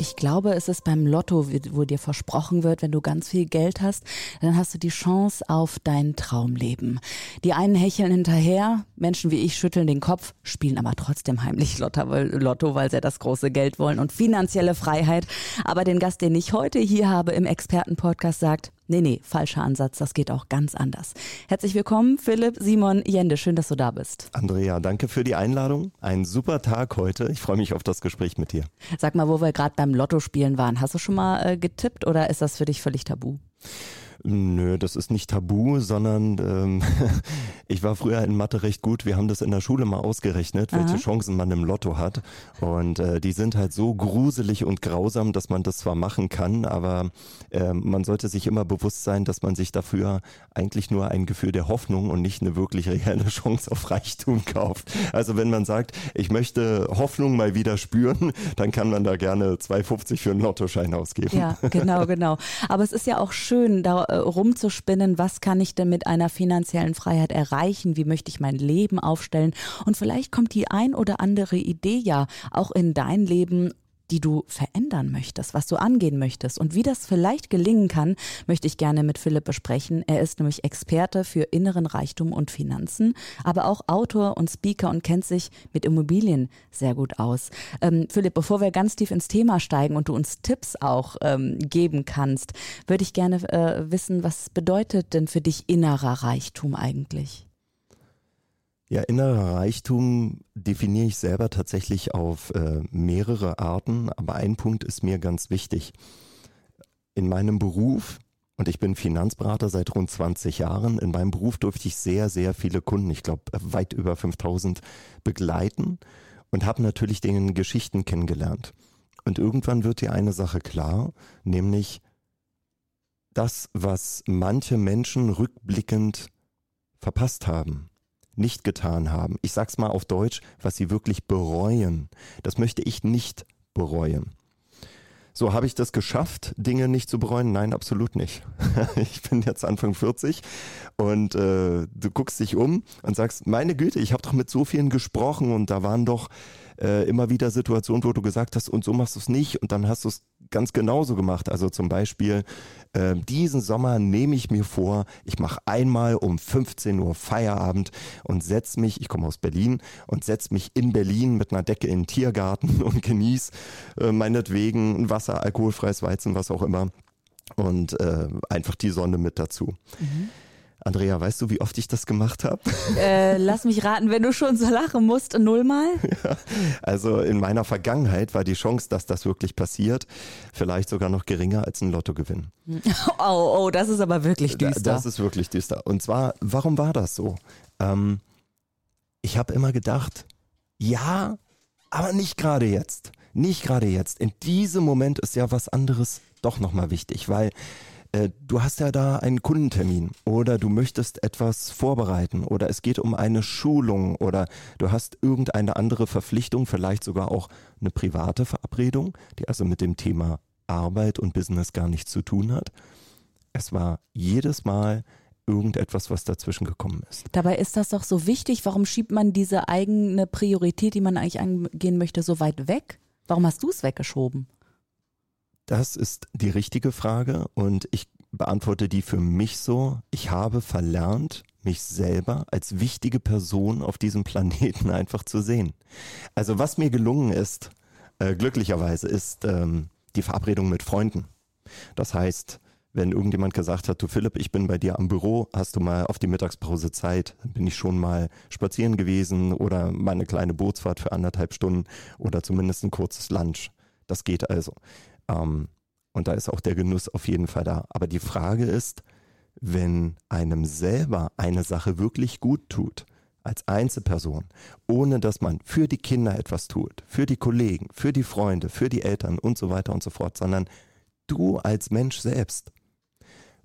Ich glaube, es ist beim Lotto, wo dir versprochen wird, wenn du ganz viel Geld hast, dann hast du die Chance auf dein Traumleben. Die einen hecheln hinterher, Menschen wie ich schütteln den Kopf, spielen aber trotzdem heimlich Lotto, weil sie das große Geld wollen und finanzielle Freiheit. Aber den Gast, den ich heute hier habe im Expertenpodcast, sagt, Nee, nee, falscher Ansatz, das geht auch ganz anders. Herzlich willkommen, Philipp Simon Jende, schön, dass du da bist. Andrea, danke für die Einladung. Ein super Tag heute. Ich freue mich auf das Gespräch mit dir. Sag mal, wo wir gerade beim Lotto spielen waren, hast du schon mal äh, getippt oder ist das für dich völlig tabu? Nö, das ist nicht tabu, sondern ähm, ich war früher in Mathe recht gut. Wir haben das in der Schule mal ausgerechnet, welche Aha. Chancen man im Lotto hat. Und äh, die sind halt so gruselig und grausam, dass man das zwar machen kann, aber äh, man sollte sich immer bewusst sein, dass man sich dafür eigentlich nur ein Gefühl der Hoffnung und nicht eine wirklich reelle Chance auf Reichtum kauft. Also wenn man sagt, ich möchte Hoffnung mal wieder spüren, dann kann man da gerne 2,50 für einen Lottoschein ausgeben. Ja, genau, genau. Aber es ist ja auch schön, da rumzuspinnen, was kann ich denn mit einer finanziellen Freiheit erreichen, wie möchte ich mein Leben aufstellen? Und vielleicht kommt die ein oder andere Idee ja auch in dein Leben die du verändern möchtest, was du angehen möchtest. Und wie das vielleicht gelingen kann, möchte ich gerne mit Philipp besprechen. Er ist nämlich Experte für inneren Reichtum und Finanzen, aber auch Autor und Speaker und kennt sich mit Immobilien sehr gut aus. Ähm, Philipp, bevor wir ganz tief ins Thema steigen und du uns Tipps auch ähm, geben kannst, würde ich gerne äh, wissen, was bedeutet denn für dich innerer Reichtum eigentlich? Ja, innerer Reichtum definiere ich selber tatsächlich auf äh, mehrere Arten, aber ein Punkt ist mir ganz wichtig. In meinem Beruf, und ich bin Finanzberater seit rund 20 Jahren, in meinem Beruf durfte ich sehr, sehr viele Kunden, ich glaube weit über 5000, begleiten und habe natürlich denen Geschichten kennengelernt. Und irgendwann wird dir eine Sache klar, nämlich das, was manche Menschen rückblickend verpasst haben nicht getan haben. Ich sag's mal auf Deutsch, was sie wirklich bereuen. Das möchte ich nicht bereuen. So, habe ich das geschafft, Dinge nicht zu bereuen? Nein, absolut nicht. ich bin jetzt Anfang 40 und äh, du guckst dich um und sagst, meine Güte, ich habe doch mit so vielen gesprochen und da waren doch äh, immer wieder Situationen, wo du gesagt hast, und so machst du es nicht und dann hast du es ganz genauso gemacht. Also zum Beispiel, äh, diesen Sommer nehme ich mir vor, ich mache einmal um 15 Uhr Feierabend und setz mich, ich komme aus Berlin, und setz mich in Berlin mit einer Decke in den Tiergarten und genieße äh, meinetwegen Wasser, alkoholfreies Weizen, was auch immer. Und äh, einfach die Sonne mit dazu. Mhm. Andrea, weißt du, wie oft ich das gemacht habe? Äh, lass mich raten, wenn du schon so lachen musst, nullmal? Ja, also in meiner Vergangenheit war die Chance, dass das wirklich passiert, vielleicht sogar noch geringer als ein Lottogewinn. Oh, oh, das ist aber wirklich düster. Das ist wirklich düster. Und zwar, warum war das so? Ähm, ich habe immer gedacht, ja, aber nicht gerade jetzt. Nicht gerade jetzt. In diesem Moment ist ja was anderes doch nochmal wichtig, weil äh, du hast ja da einen Kundentermin oder du möchtest etwas vorbereiten oder es geht um eine Schulung oder du hast irgendeine andere Verpflichtung, vielleicht sogar auch eine private Verabredung, die also mit dem Thema Arbeit und Business gar nichts zu tun hat. Es war jedes Mal irgendetwas, was dazwischen gekommen ist. Dabei ist das doch so wichtig. Warum schiebt man diese eigene Priorität, die man eigentlich angehen möchte, so weit weg? Warum hast du es weggeschoben? Das ist die richtige Frage und ich beantworte die für mich so. Ich habe verlernt, mich selber als wichtige Person auf diesem Planeten einfach zu sehen. Also was mir gelungen ist, äh, glücklicherweise, ist ähm, die Verabredung mit Freunden. Das heißt, wenn irgendjemand gesagt hat, du Philipp, ich bin bei dir am Büro, hast du mal auf die Mittagspause Zeit, dann bin ich schon mal spazieren gewesen oder mal eine kleine Bootsfahrt für anderthalb Stunden oder zumindest ein kurzes Lunch. Das geht also. Ähm, und da ist auch der Genuss auf jeden Fall da. Aber die Frage ist, wenn einem selber eine Sache wirklich gut tut, als Einzelperson, ohne dass man für die Kinder etwas tut, für die Kollegen, für die Freunde, für die Eltern und so weiter und so fort, sondern du als Mensch selbst,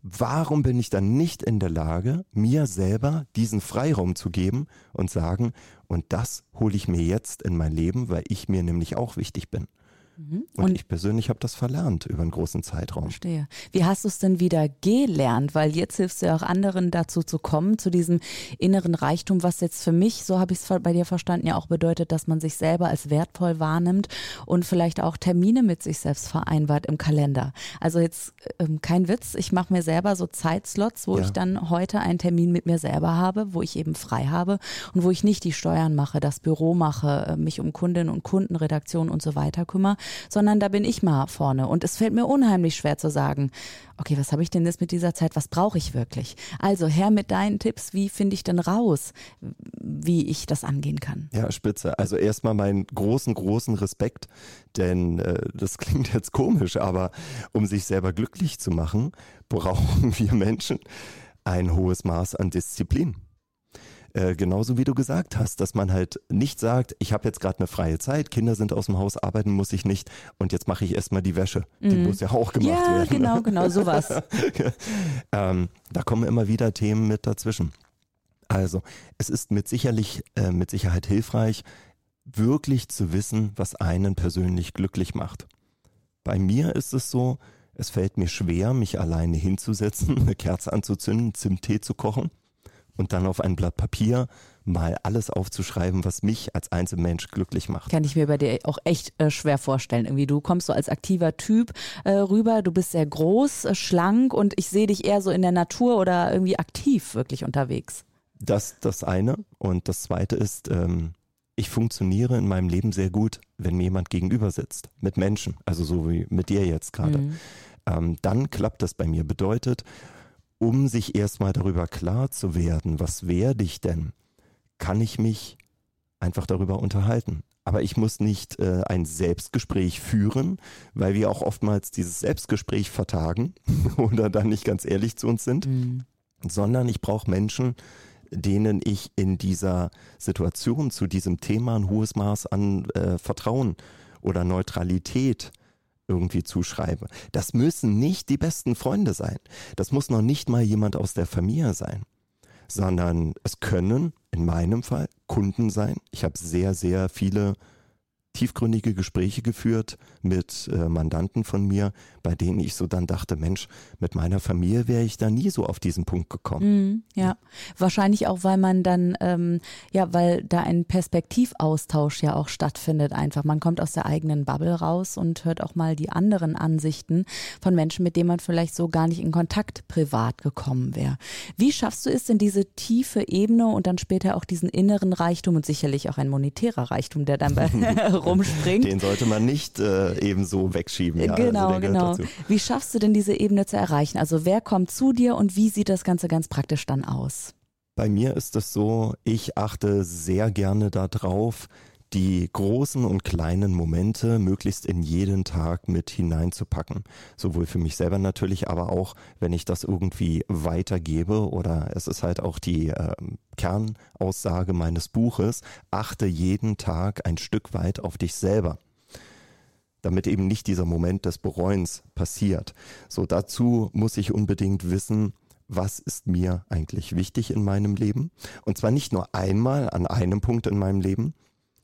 warum bin ich dann nicht in der Lage, mir selber diesen Freiraum zu geben und sagen, und das hole ich mir jetzt in mein Leben, weil ich mir nämlich auch wichtig bin. Mhm. Und, und, ich persönlich habe das verlernt über einen großen Zeitraum. Verstehe. Wie hast du es denn wieder gelernt? Weil jetzt hilfst du ja auch anderen dazu zu kommen, zu diesem inneren Reichtum, was jetzt für mich, so habe ich es bei dir verstanden, ja auch bedeutet, dass man sich selber als wertvoll wahrnimmt und vielleicht auch Termine mit sich selbst vereinbart im Kalender. Also jetzt ähm, kein Witz, ich mache mir selber so Zeitslots, wo ja. ich dann heute einen Termin mit mir selber habe, wo ich eben frei habe und wo ich nicht die Steuern mache, das Büro mache, äh, mich um Kundinnen und Kunden, Redaktion und so weiter kümmere, sondern da bin ich mal vorne. Und es fällt mir unheimlich schwer zu sagen, okay, was habe ich denn jetzt mit dieser Zeit, was brauche ich wirklich? Also her mit deinen Tipps, wie finde ich denn raus, wie ich das angehen kann? Ja, spitze. Also erstmal meinen großen, großen Respekt, denn äh, das klingt jetzt komisch, aber um sich selber glücklich zu machen, brauchen wir Menschen ein hohes Maß an Disziplin. Äh, genauso wie du gesagt hast, dass man halt nicht sagt, ich habe jetzt gerade eine freie Zeit, Kinder sind aus dem Haus, arbeiten muss ich nicht und jetzt mache ich erstmal die Wäsche. Mhm. Die muss ja auch gemacht ja, werden. Ja, genau, genau, sowas. ähm, da kommen immer wieder Themen mit dazwischen. Also, es ist mit sicherlich, äh, mit Sicherheit hilfreich, wirklich zu wissen, was einen persönlich glücklich macht. Bei mir ist es so, es fällt mir schwer, mich alleine hinzusetzen, eine Kerze anzuzünden, Zimttee zu kochen und dann auf ein Blatt Papier mal alles aufzuschreiben, was mich als Einzelmensch glücklich macht. Kann ich mir bei dir auch echt äh, schwer vorstellen. Irgendwie, du kommst so als aktiver Typ äh, rüber, du bist sehr groß, äh, schlank und ich sehe dich eher so in der Natur oder irgendwie aktiv wirklich unterwegs. Das das eine. Und das zweite ist, ähm, ich funktioniere in meinem Leben sehr gut, wenn mir jemand gegenüber sitzt, mit Menschen, also so wie mit dir jetzt gerade. Mhm. Ähm, dann klappt das bei mir. Bedeutet, um sich erstmal darüber klar zu werden, was werde ich denn, kann ich mich einfach darüber unterhalten. Aber ich muss nicht äh, ein Selbstgespräch führen, weil wir auch oftmals dieses Selbstgespräch vertagen oder dann nicht ganz ehrlich zu uns sind, mhm. sondern ich brauche Menschen, denen ich in dieser Situation zu diesem Thema ein hohes Maß an äh, Vertrauen oder Neutralität irgendwie zuschreibe. Das müssen nicht die besten Freunde sein. Das muss noch nicht mal jemand aus der Familie sein, sondern es können in meinem Fall Kunden sein. Ich habe sehr, sehr viele tiefgründige Gespräche geführt mit äh, Mandanten von mir, bei denen ich so dann dachte, Mensch, mit meiner Familie wäre ich da nie so auf diesen Punkt gekommen. Mm, ja, wahrscheinlich auch, weil man dann, ähm, ja, weil da ein Perspektivaustausch ja auch stattfindet einfach. Man kommt aus der eigenen Bubble raus und hört auch mal die anderen Ansichten von Menschen, mit denen man vielleicht so gar nicht in Kontakt privat gekommen wäre. Wie schaffst du es denn diese tiefe Ebene und dann später auch diesen inneren Reichtum und sicherlich auch ein monetärer Reichtum, der dann bei rumspringt. Den sollte man nicht äh, eben so wegschieben. Ja. Genau, also genau. Wie schaffst du denn diese Ebene zu erreichen? Also wer kommt zu dir und wie sieht das Ganze ganz praktisch dann aus? Bei mir ist es so, ich achte sehr gerne darauf, die großen und kleinen Momente möglichst in jeden Tag mit hineinzupacken. Sowohl für mich selber natürlich, aber auch, wenn ich das irgendwie weitergebe oder es ist halt auch die äh, Kernaussage meines Buches, achte jeden Tag ein Stück weit auf dich selber damit eben nicht dieser Moment des Bereuens passiert. So dazu muss ich unbedingt wissen, was ist mir eigentlich wichtig in meinem Leben? Und zwar nicht nur einmal an einem Punkt in meinem Leben,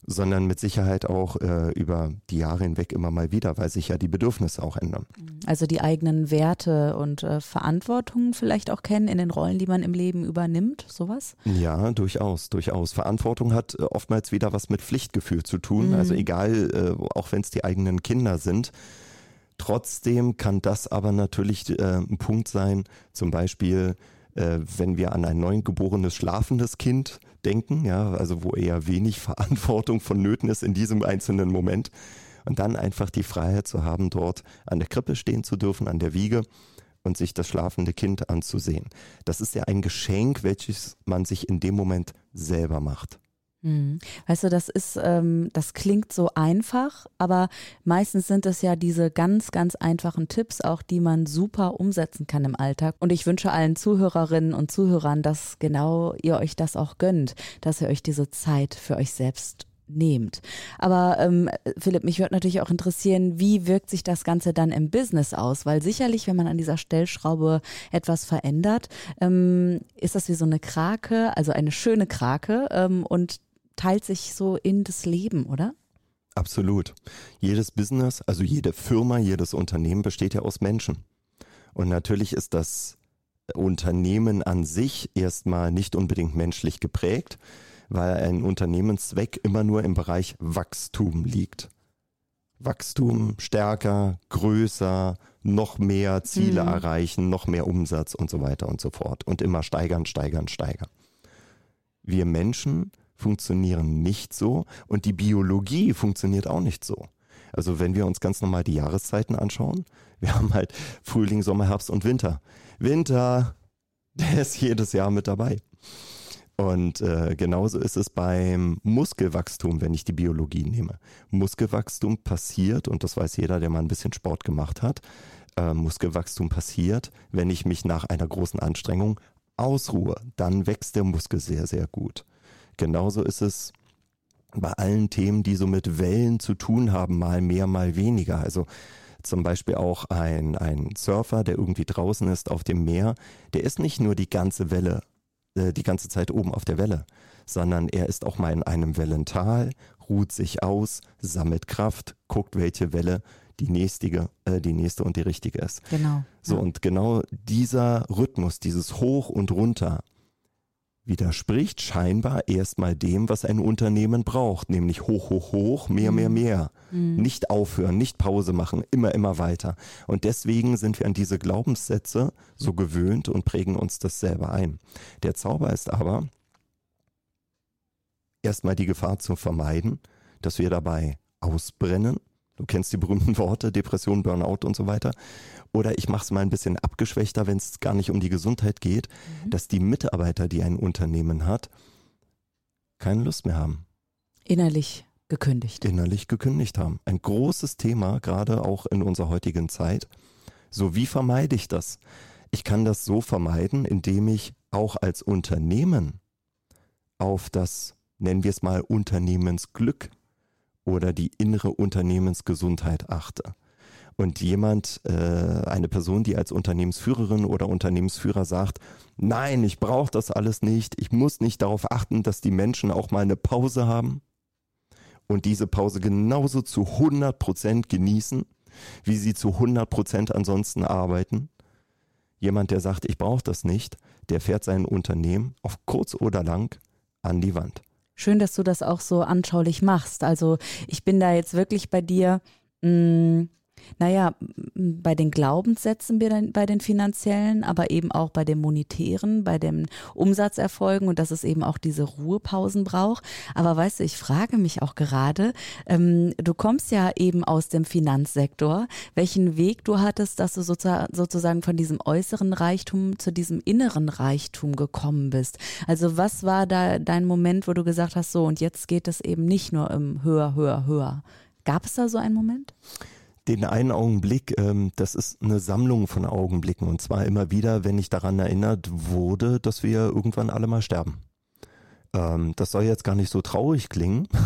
sondern mit Sicherheit auch äh, über die Jahre hinweg immer mal wieder, weil sich ja die Bedürfnisse auch ändern. Also die eigenen Werte und äh, Verantwortungen vielleicht auch kennen in den Rollen, die man im Leben übernimmt, sowas? Ja, durchaus, durchaus. Verantwortung hat äh, oftmals wieder was mit Pflichtgefühl zu tun. Mhm. Also egal, äh, auch wenn es die eigenen Kinder sind. Trotzdem kann das aber natürlich äh, ein Punkt sein, zum Beispiel äh, wenn wir an ein neugeborenes schlafendes Kind denken, ja, also wo eher wenig Verantwortung vonnöten ist in diesem einzelnen Moment. Und dann einfach die Freiheit zu haben, dort an der Krippe stehen zu dürfen, an der Wiege und sich das schlafende Kind anzusehen. Das ist ja ein Geschenk, welches man sich in dem Moment selber macht. Mhm. Weißt du, das ist, ähm, das klingt so einfach, aber meistens sind es ja diese ganz, ganz einfachen Tipps, auch die man super umsetzen kann im Alltag. Und ich wünsche allen Zuhörerinnen und Zuhörern, dass genau ihr euch das auch gönnt, dass ihr euch diese Zeit für euch selbst nehmt. Aber ähm, Philipp, mich würde natürlich auch interessieren, wie wirkt sich das Ganze dann im Business aus? Weil sicherlich, wenn man an dieser Stellschraube etwas verändert, ähm, ist das wie so eine Krake, also eine schöne Krake ähm, und teilt sich so in das Leben, oder? Absolut. Jedes Business, also jede Firma, jedes Unternehmen besteht ja aus Menschen. Und natürlich ist das Unternehmen an sich erstmal nicht unbedingt menschlich geprägt, weil ein Unternehmenszweck immer nur im Bereich Wachstum liegt. Wachstum stärker, größer, noch mehr Ziele mhm. erreichen, noch mehr Umsatz und so weiter und so fort. Und immer steigern, steigern, steigern. Wir Menschen funktionieren nicht so und die Biologie funktioniert auch nicht so. Also wenn wir uns ganz normal die Jahreszeiten anschauen, wir haben halt Frühling, Sommer, Herbst und Winter. Winter, der ist jedes Jahr mit dabei. Und äh, genauso ist es beim Muskelwachstum, wenn ich die Biologie nehme. Muskelwachstum passiert, und das weiß jeder, der mal ein bisschen Sport gemacht hat, äh, Muskelwachstum passiert, wenn ich mich nach einer großen Anstrengung ausruhe. Dann wächst der Muskel sehr, sehr gut. Genauso ist es bei allen Themen, die so mit Wellen zu tun haben, mal mehr, mal weniger. Also zum Beispiel auch ein, ein Surfer, der irgendwie draußen ist auf dem Meer, der ist nicht nur die ganze Welle äh, die ganze Zeit oben auf der Welle, sondern er ist auch mal in einem Wellental, ruht sich aus, sammelt Kraft, guckt, welche Welle die nächste, äh, die nächste und die richtige ist. Genau. So, ja. und genau dieser Rhythmus, dieses Hoch und Runter, widerspricht scheinbar erstmal dem, was ein Unternehmen braucht, nämlich hoch, hoch, hoch, mehr, mehr, mhm. mehr. Mhm. Nicht aufhören, nicht Pause machen, immer, immer weiter. Und deswegen sind wir an diese Glaubenssätze so gewöhnt und prägen uns das selber ein. Der Zauber ist aber, erstmal die Gefahr zu vermeiden, dass wir dabei ausbrennen. Du kennst die berühmten Worte, Depression, Burnout und so weiter. Oder ich mache es mal ein bisschen abgeschwächter, wenn es gar nicht um die Gesundheit geht, mhm. dass die Mitarbeiter, die ein Unternehmen hat, keine Lust mehr haben. Innerlich gekündigt. Innerlich gekündigt haben. Ein großes Thema, gerade auch in unserer heutigen Zeit. So, wie vermeide ich das? Ich kann das so vermeiden, indem ich auch als Unternehmen auf das, nennen wir es mal, Unternehmensglück oder die innere Unternehmensgesundheit achte und jemand, äh, eine Person, die als Unternehmensführerin oder Unternehmensführer sagt, nein, ich brauche das alles nicht, ich muss nicht darauf achten, dass die Menschen auch mal eine Pause haben und diese Pause genauso zu 100 Prozent genießen, wie sie zu 100 Prozent ansonsten arbeiten. Jemand, der sagt, ich brauche das nicht, der fährt sein Unternehmen auf kurz oder lang an die Wand. Schön, dass du das auch so anschaulich machst. Also ich bin da jetzt wirklich bei dir. Mh, mm, naja, bei den Glaubenssätzen bei den finanziellen, aber eben auch bei den monetären, bei den Umsatzerfolgen und dass es eben auch diese Ruhepausen braucht. Aber weißt du, ich frage mich auch gerade, ähm, du kommst ja eben aus dem Finanzsektor, welchen Weg du hattest, dass du sozusagen von diesem äußeren Reichtum zu diesem inneren Reichtum gekommen bist. Also was war da dein Moment, wo du gesagt hast, so und jetzt geht es eben nicht nur im höher, höher, höher. Gab es da so einen Moment? Den einen Augenblick, ähm, das ist eine Sammlung von Augenblicken. Und zwar immer wieder, wenn ich daran erinnert wurde, dass wir irgendwann alle mal sterben. Ähm, das soll jetzt gar nicht so traurig klingen.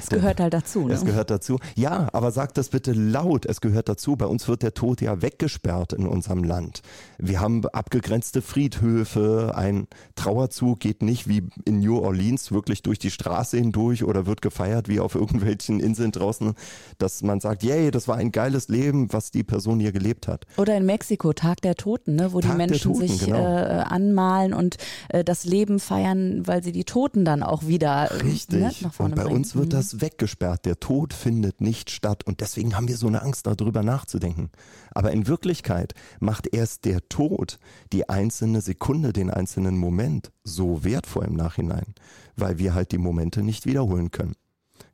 Es gehört halt dazu. Ne? Es gehört dazu. Ja, aber sag das bitte laut. Es gehört dazu. Bei uns wird der Tod ja weggesperrt in unserem Land. Wir haben abgegrenzte Friedhöfe. Ein Trauerzug geht nicht wie in New Orleans wirklich durch die Straße hindurch oder wird gefeiert wie auf irgendwelchen Inseln draußen, dass man sagt, yay, das war ein geiles Leben, was die Person hier gelebt hat. Oder in Mexiko, Tag der Toten, ne, wo Tag die Menschen Toten, sich genau. äh, anmalen und äh, das Leben feiern, weil sie die die Toten dann auch wieder ne, Richtig. Ne, nach vorne Und bei bringen. uns wird mhm. das weggesperrt. Der Tod findet nicht statt. Und deswegen haben wir so eine Angst, darüber nachzudenken. Aber in Wirklichkeit macht erst der Tod die einzelne Sekunde, den einzelnen Moment so wertvoll im Nachhinein, weil wir halt die Momente nicht wiederholen können.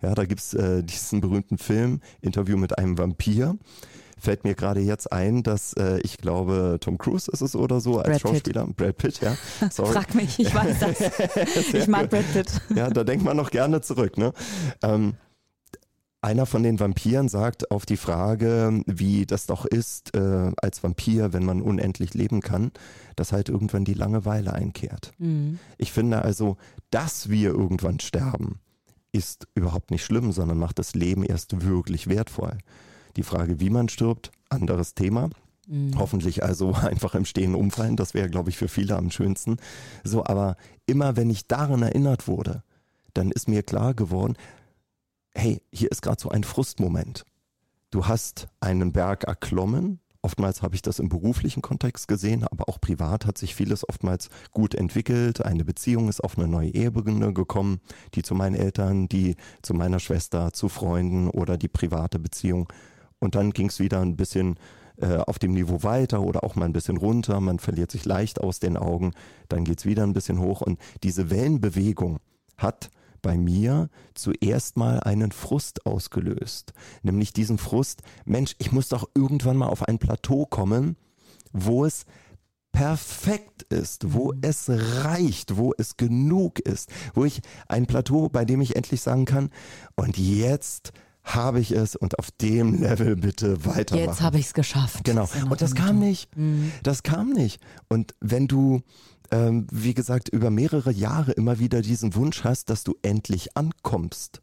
Ja, da gibt's äh, diesen berühmten Film, Interview mit einem Vampir fällt mir gerade jetzt ein, dass äh, ich glaube, Tom Cruise ist es oder so als Brad Schauspieler. Pitt. Brad Pitt, ja. Sorry. Frag mich, ich weiß das. ich mag Brad Pitt. Ja, da denkt man noch gerne zurück. Ne? Ähm, einer von den Vampiren sagt auf die Frage, wie das doch ist äh, als Vampir, wenn man unendlich leben kann, dass halt irgendwann die Langeweile einkehrt. Mhm. Ich finde also, dass wir irgendwann sterben, ist überhaupt nicht schlimm, sondern macht das Leben erst wirklich wertvoll. Die Frage, wie man stirbt, anderes Thema. Mhm. Hoffentlich also einfach im Stehen umfallen, das wäre, glaube ich, für viele am schönsten. So, aber immer wenn ich daran erinnert wurde, dann ist mir klar geworden, hey, hier ist gerade so ein Frustmoment. Du hast einen Berg erklommen, Oftmals habe ich das im beruflichen Kontext gesehen, aber auch privat hat sich vieles oftmals gut entwickelt. Eine Beziehung ist auf eine neue Ebene gekommen, die zu meinen Eltern, die zu meiner Schwester, zu Freunden oder die private Beziehung. Und dann ging es wieder ein bisschen äh, auf dem Niveau weiter oder auch mal ein bisschen runter. Man verliert sich leicht aus den Augen. Dann geht es wieder ein bisschen hoch. Und diese Wellenbewegung hat bei mir zuerst mal einen Frust ausgelöst. Nämlich diesen Frust, Mensch, ich muss doch irgendwann mal auf ein Plateau kommen, wo es perfekt ist, wo mhm. es reicht, wo es genug ist, wo ich ein Plateau, bei dem ich endlich sagen kann, und jetzt habe ich es und auf dem Level bitte weitermachen. Jetzt habe ich es geschafft. Genau. Und das kam nicht. Mhm. Das kam nicht. Und wenn du ähm, wie gesagt, über mehrere Jahre immer wieder diesen Wunsch hast, dass du endlich ankommst.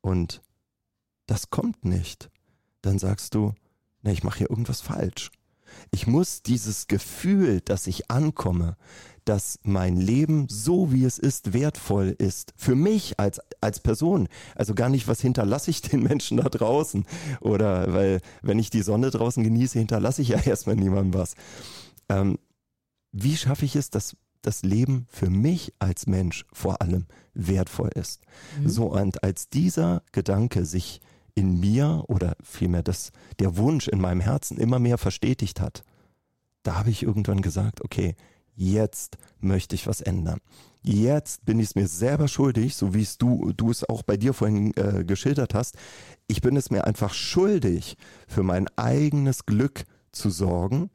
Und das kommt nicht. Dann sagst du, na, ich mache hier irgendwas falsch. Ich muss dieses Gefühl, dass ich ankomme, dass mein Leben so wie es ist wertvoll ist für mich als als Person. Also gar nicht, was hinterlasse ich den Menschen da draußen oder weil wenn ich die Sonne draußen genieße, hinterlasse ich ja erstmal niemandem was. Ähm, wie schaffe ich es, dass das Leben für mich als Mensch vor allem wertvoll ist. Mhm. So, und als dieser Gedanke sich in mir oder vielmehr das, der Wunsch in meinem Herzen immer mehr verstetigt hat, da habe ich irgendwann gesagt, okay, jetzt möchte ich was ändern. Jetzt bin ich es mir selber schuldig, so wie es du, du es auch bei dir vorhin äh, geschildert hast. Ich bin es mir einfach schuldig, für mein eigenes Glück zu sorgen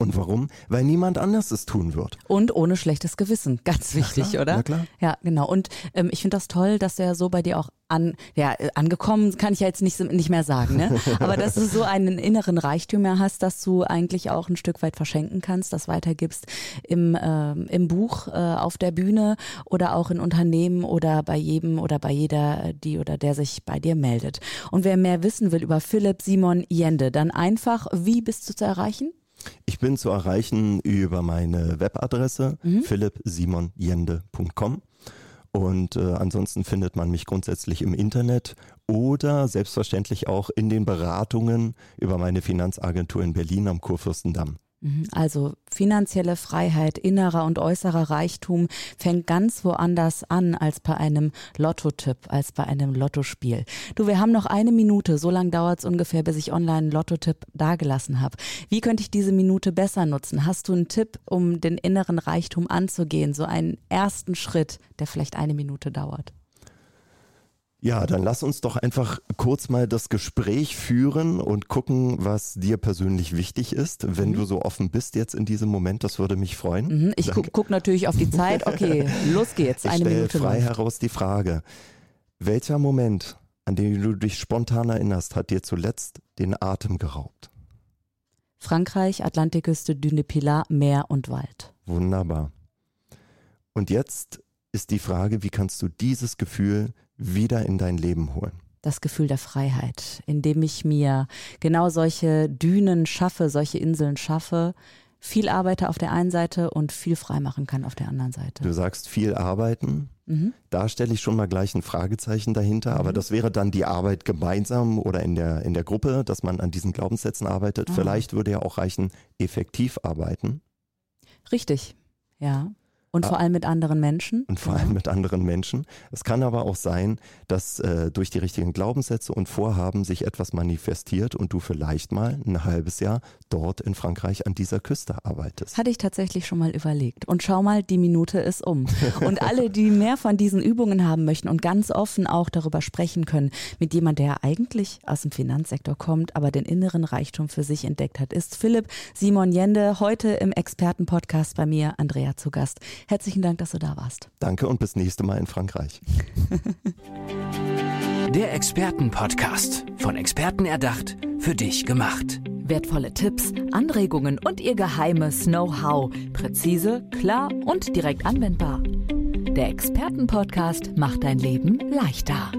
und warum? Weil niemand anders es tun wird. Und ohne schlechtes Gewissen. Ganz wichtig, ja, oder? Ja, klar. Ja, genau. Und ähm, ich finde das toll, dass ja so bei dir auch an, ja, angekommen kann ich ja jetzt nicht, nicht mehr sagen, ne? Aber dass du so einen inneren Reichtum mehr hast, dass du eigentlich auch ein Stück weit verschenken kannst, das weitergibst im, äh, im Buch, äh, auf der Bühne oder auch in Unternehmen oder bei jedem oder bei jeder, die oder der sich bei dir meldet. Und wer mehr wissen will über Philipp Simon Jende, dann einfach, wie bist du zu erreichen? Ich bin zu erreichen über meine Webadresse mhm. philippsimonjende.com. Und äh, ansonsten findet man mich grundsätzlich im Internet oder selbstverständlich auch in den Beratungen über meine Finanzagentur in Berlin am Kurfürstendamm. Mhm. Also finanzielle Freiheit, innerer und äußerer Reichtum fängt ganz woanders an als bei einem Lottotipp, als bei einem Lottospiel. Du, wir haben noch eine Minute, so lange dauert es ungefähr, bis ich online einen Lottotipp dagelassen habe. Wie könnte ich diese Minute besser nutzen? Hast du einen Tipp, um den inneren Reichtum anzugehen? So einen ersten Schritt, der vielleicht eine Minute dauert? Ja, dann lass uns doch einfach kurz mal das Gespräch führen und gucken, was dir persönlich wichtig ist. Wenn mhm. du so offen bist jetzt in diesem Moment, das würde mich freuen. Mhm, ich gucke guck natürlich auf die Zeit. Okay, los geht's. Eine ich Minute frei läuft. heraus die Frage: Welcher Moment, an den du dich spontan erinnerst, hat dir zuletzt den Atem geraubt? Frankreich, Atlantikküste, Dune Pilar, Meer und Wald. Wunderbar. Und jetzt ist die Frage, wie kannst du dieses Gefühl wieder in dein Leben holen? Das Gefühl der Freiheit, indem ich mir genau solche Dünen schaffe, solche Inseln schaffe, viel arbeite auf der einen Seite und viel freimachen kann auf der anderen Seite. Du sagst viel arbeiten. Mhm. Da stelle ich schon mal gleich ein Fragezeichen dahinter, mhm. aber das wäre dann die Arbeit gemeinsam oder in der, in der Gruppe, dass man an diesen Glaubenssätzen arbeitet. Ah. Vielleicht würde ja auch reichen, effektiv arbeiten. Richtig, ja. Und vor allem mit anderen Menschen. Und vor allem mit anderen Menschen. Es kann aber auch sein, dass äh, durch die richtigen Glaubenssätze und Vorhaben sich etwas manifestiert und du vielleicht mal ein halbes Jahr dort in Frankreich an dieser Küste arbeitest. Hatte ich tatsächlich schon mal überlegt. Und schau mal, die Minute ist um. Und alle, die mehr von diesen Übungen haben möchten und ganz offen auch darüber sprechen können, mit jemand, der eigentlich aus dem Finanzsektor kommt, aber den inneren Reichtum für sich entdeckt hat, ist Philipp Simon Jende, heute im Expertenpodcast bei mir, Andrea zu Gast. Herzlichen Dank, dass du da warst. Danke und bis nächste Mal in Frankreich. Der Expertenpodcast. Von Experten erdacht, für dich gemacht. Wertvolle Tipps, Anregungen und ihr geheimes Know-how. Präzise, klar und direkt anwendbar. Der Expertenpodcast macht dein Leben leichter.